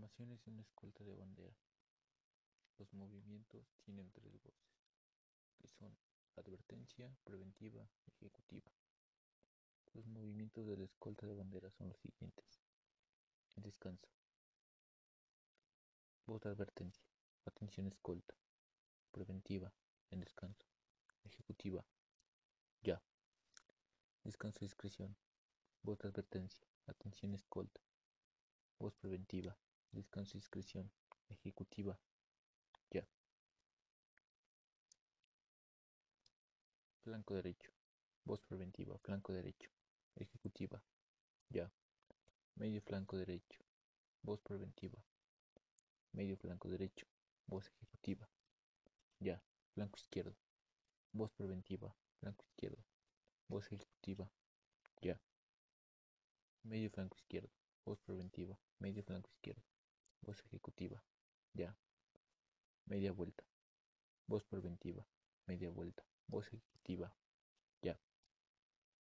formación es una escolta de bandera. Los movimientos tienen tres voces, que son advertencia, preventiva ejecutiva. Los movimientos de la escolta de bandera son los siguientes. El descanso. Voz de advertencia. Atención escolta. Preventiva. En descanso. Ejecutiva. Ya. Descanso discreción. Voz de advertencia. Atención escolta. Voz preventiva. Descanso discreción. Ejecutiva. Ya. Flanco derecho. Voz preventiva. Flanco derecho. Ejecutiva. Ya. Medio flanco derecho. Voz preventiva. Medio flanco derecho. Voz ejecutiva. Ya. Flanco izquierdo. Voz preventiva. Flanco izquierdo. Voz ejecutiva. Ya. Medio flanco izquierdo. Voz preventiva. Medio flanco izquierdo. Voz ejecutiva. Ya. Media vuelta. Voz preventiva. Media vuelta. Voz ejecutiva.